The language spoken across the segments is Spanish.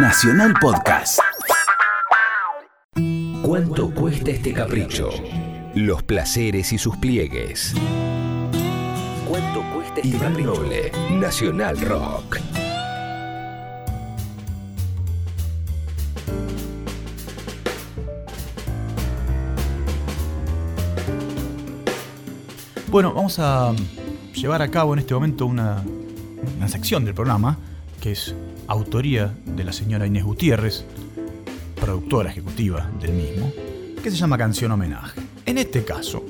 Nacional Podcast. ¿Cuánto cuesta este capricho? Los placeres y sus pliegues. ¿Cuánto cuesta este Iván Noble, Nacional Rock. Bueno, vamos a llevar a cabo en este momento una, una sección del programa que es autoría de la señora Inés Gutiérrez, productora ejecutiva del mismo, que se llama Canción Homenaje. En este caso,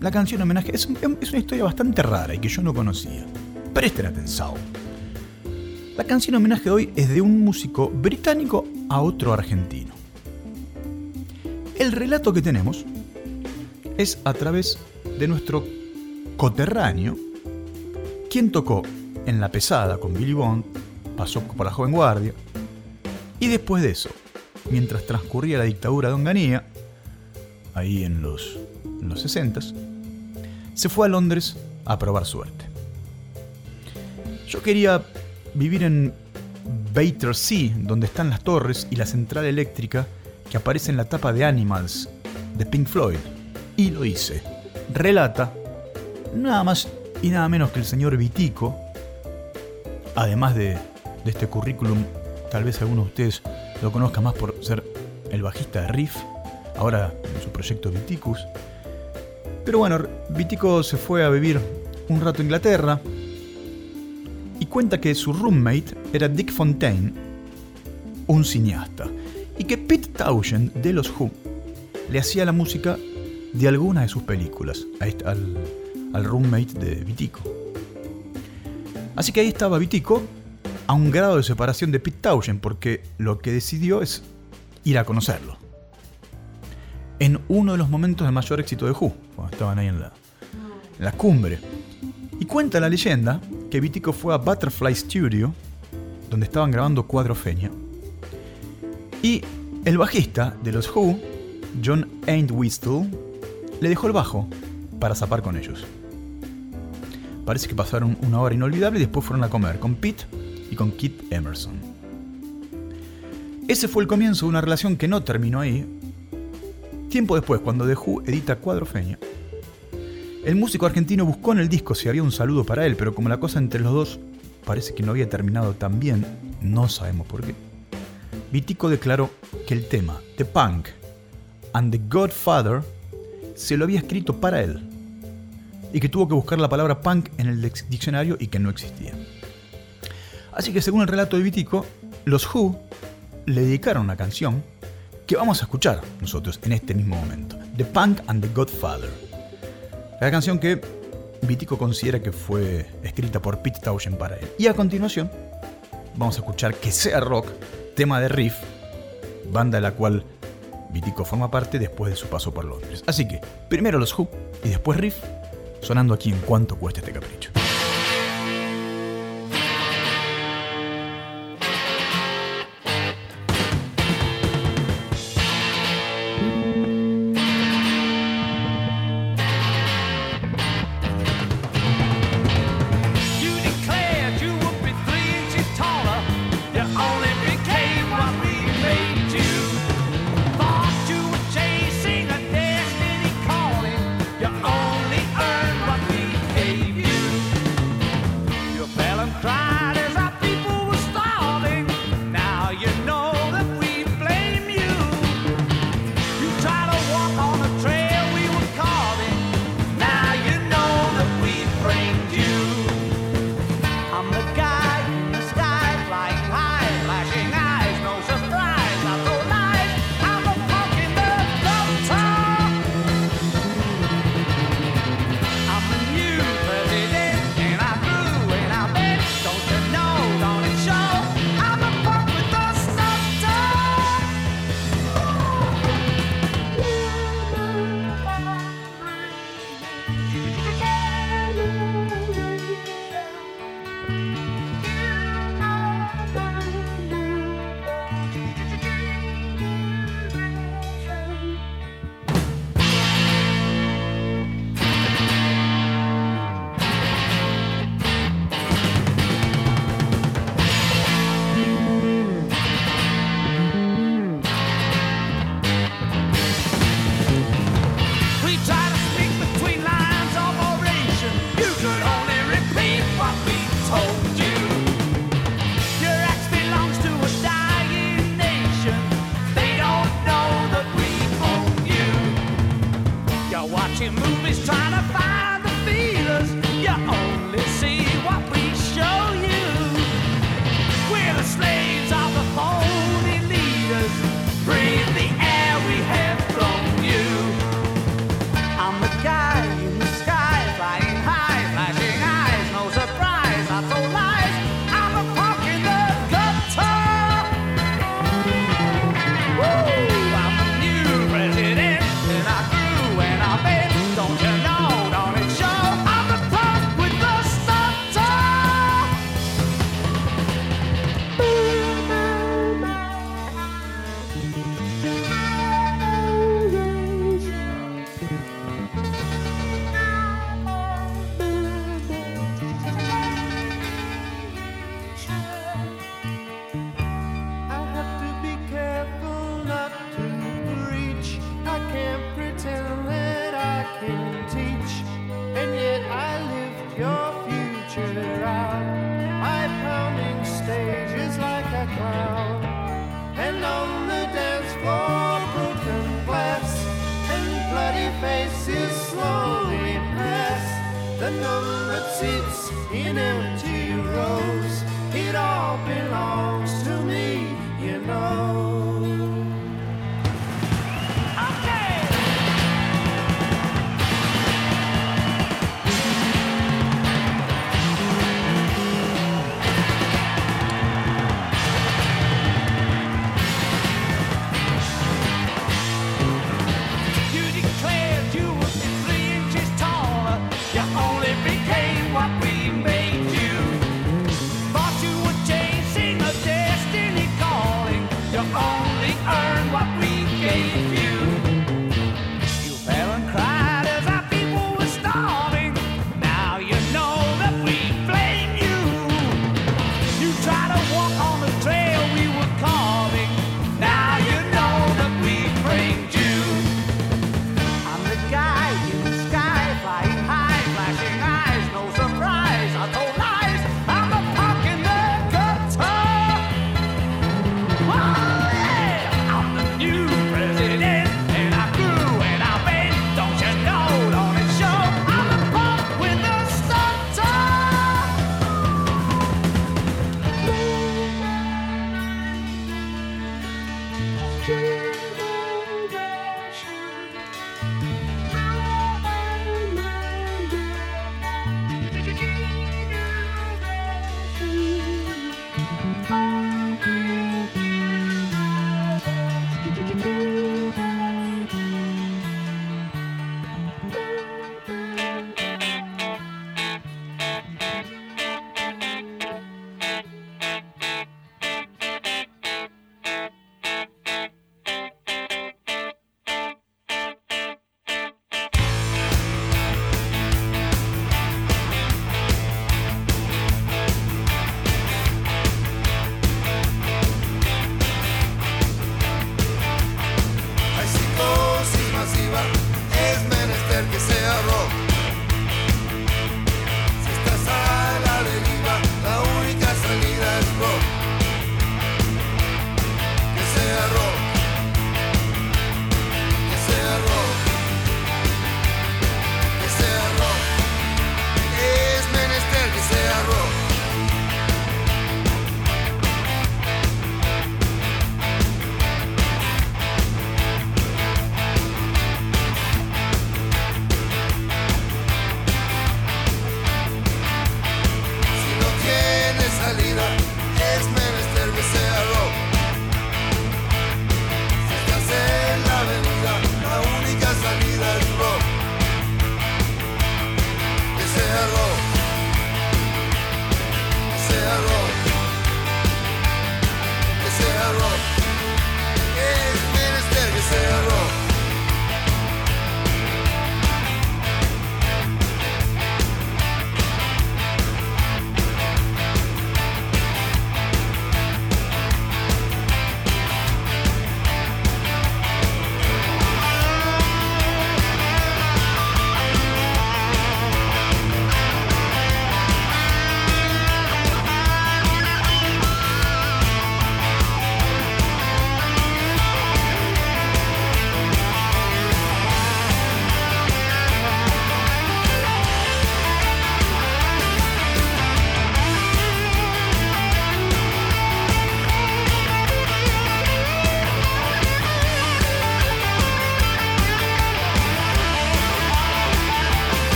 la canción Homenaje es, una historia bastante rara y que yo no conocía. Presten atención. La canción Homenaje de hoy es de un músico británico a otro argentino. El relato que tenemos es a través de nuestro coterráneo, quien tocó en La Pesada con Billy Bond, pasó por la Joven Guardia, y después de eso, mientras transcurría la dictadura de Onganía, ahí en los, en los 60 se fue a Londres a probar suerte. Yo quería vivir en Battersea, donde están las torres y la central eléctrica que aparece en la tapa de Animals de Pink Floyd, y lo hice. Relata nada más y nada menos que el señor Vitico, además de, este currículum, tal vez algunos de ustedes lo conozcan más por ser el bajista de Riff, ahora en su proyecto Viticus. Pero bueno, Vitico se fue a vivir un rato a Inglaterra y cuenta que su roommate era Dick Fontaine, un cineasta, y que Pete Townshend de los Who le hacía la música de algunas de sus películas al, al roommate de Vitico. Así que ahí estaba Vitico a un grado de separación de Pete Townshend porque lo que decidió es ir a conocerlo. En uno de los momentos de mayor éxito de Who, cuando estaban ahí en la, en la cumbre. Y cuenta la leyenda que Vitico fue a Butterfly Studio, donde estaban grabando Cuadro Feña, y el bajista de los Who, John Entwistle, le dejó el bajo para zapar con ellos. Parece que pasaron una hora inolvidable y después fueron a comer con Pete y con Kit Emerson. Ese fue el comienzo de una relación que no terminó ahí. Tiempo después, cuando The Who edita Cuadro Feña, el músico argentino buscó en el disco si había un saludo para él, pero como la cosa entre los dos parece que no había terminado tan bien, no sabemos por qué. Vitico declaró que el tema The Punk and the Godfather se lo había escrito para él y que tuvo que buscar la palabra punk en el diccionario y que no existía. Así que según el relato de Vitico, los Who le dedicaron una canción que vamos a escuchar nosotros en este mismo momento, The Punk and the Godfather. La canción que Vitico considera que fue escrita por Pete Townshend para él. Y a continuación vamos a escuchar Que sea rock, tema de Riff, banda de la cual Vitico forma parte después de su paso por Londres. Así que, primero los Who y después Riff, sonando aquí en cuánto cuesta este capricho. try belong.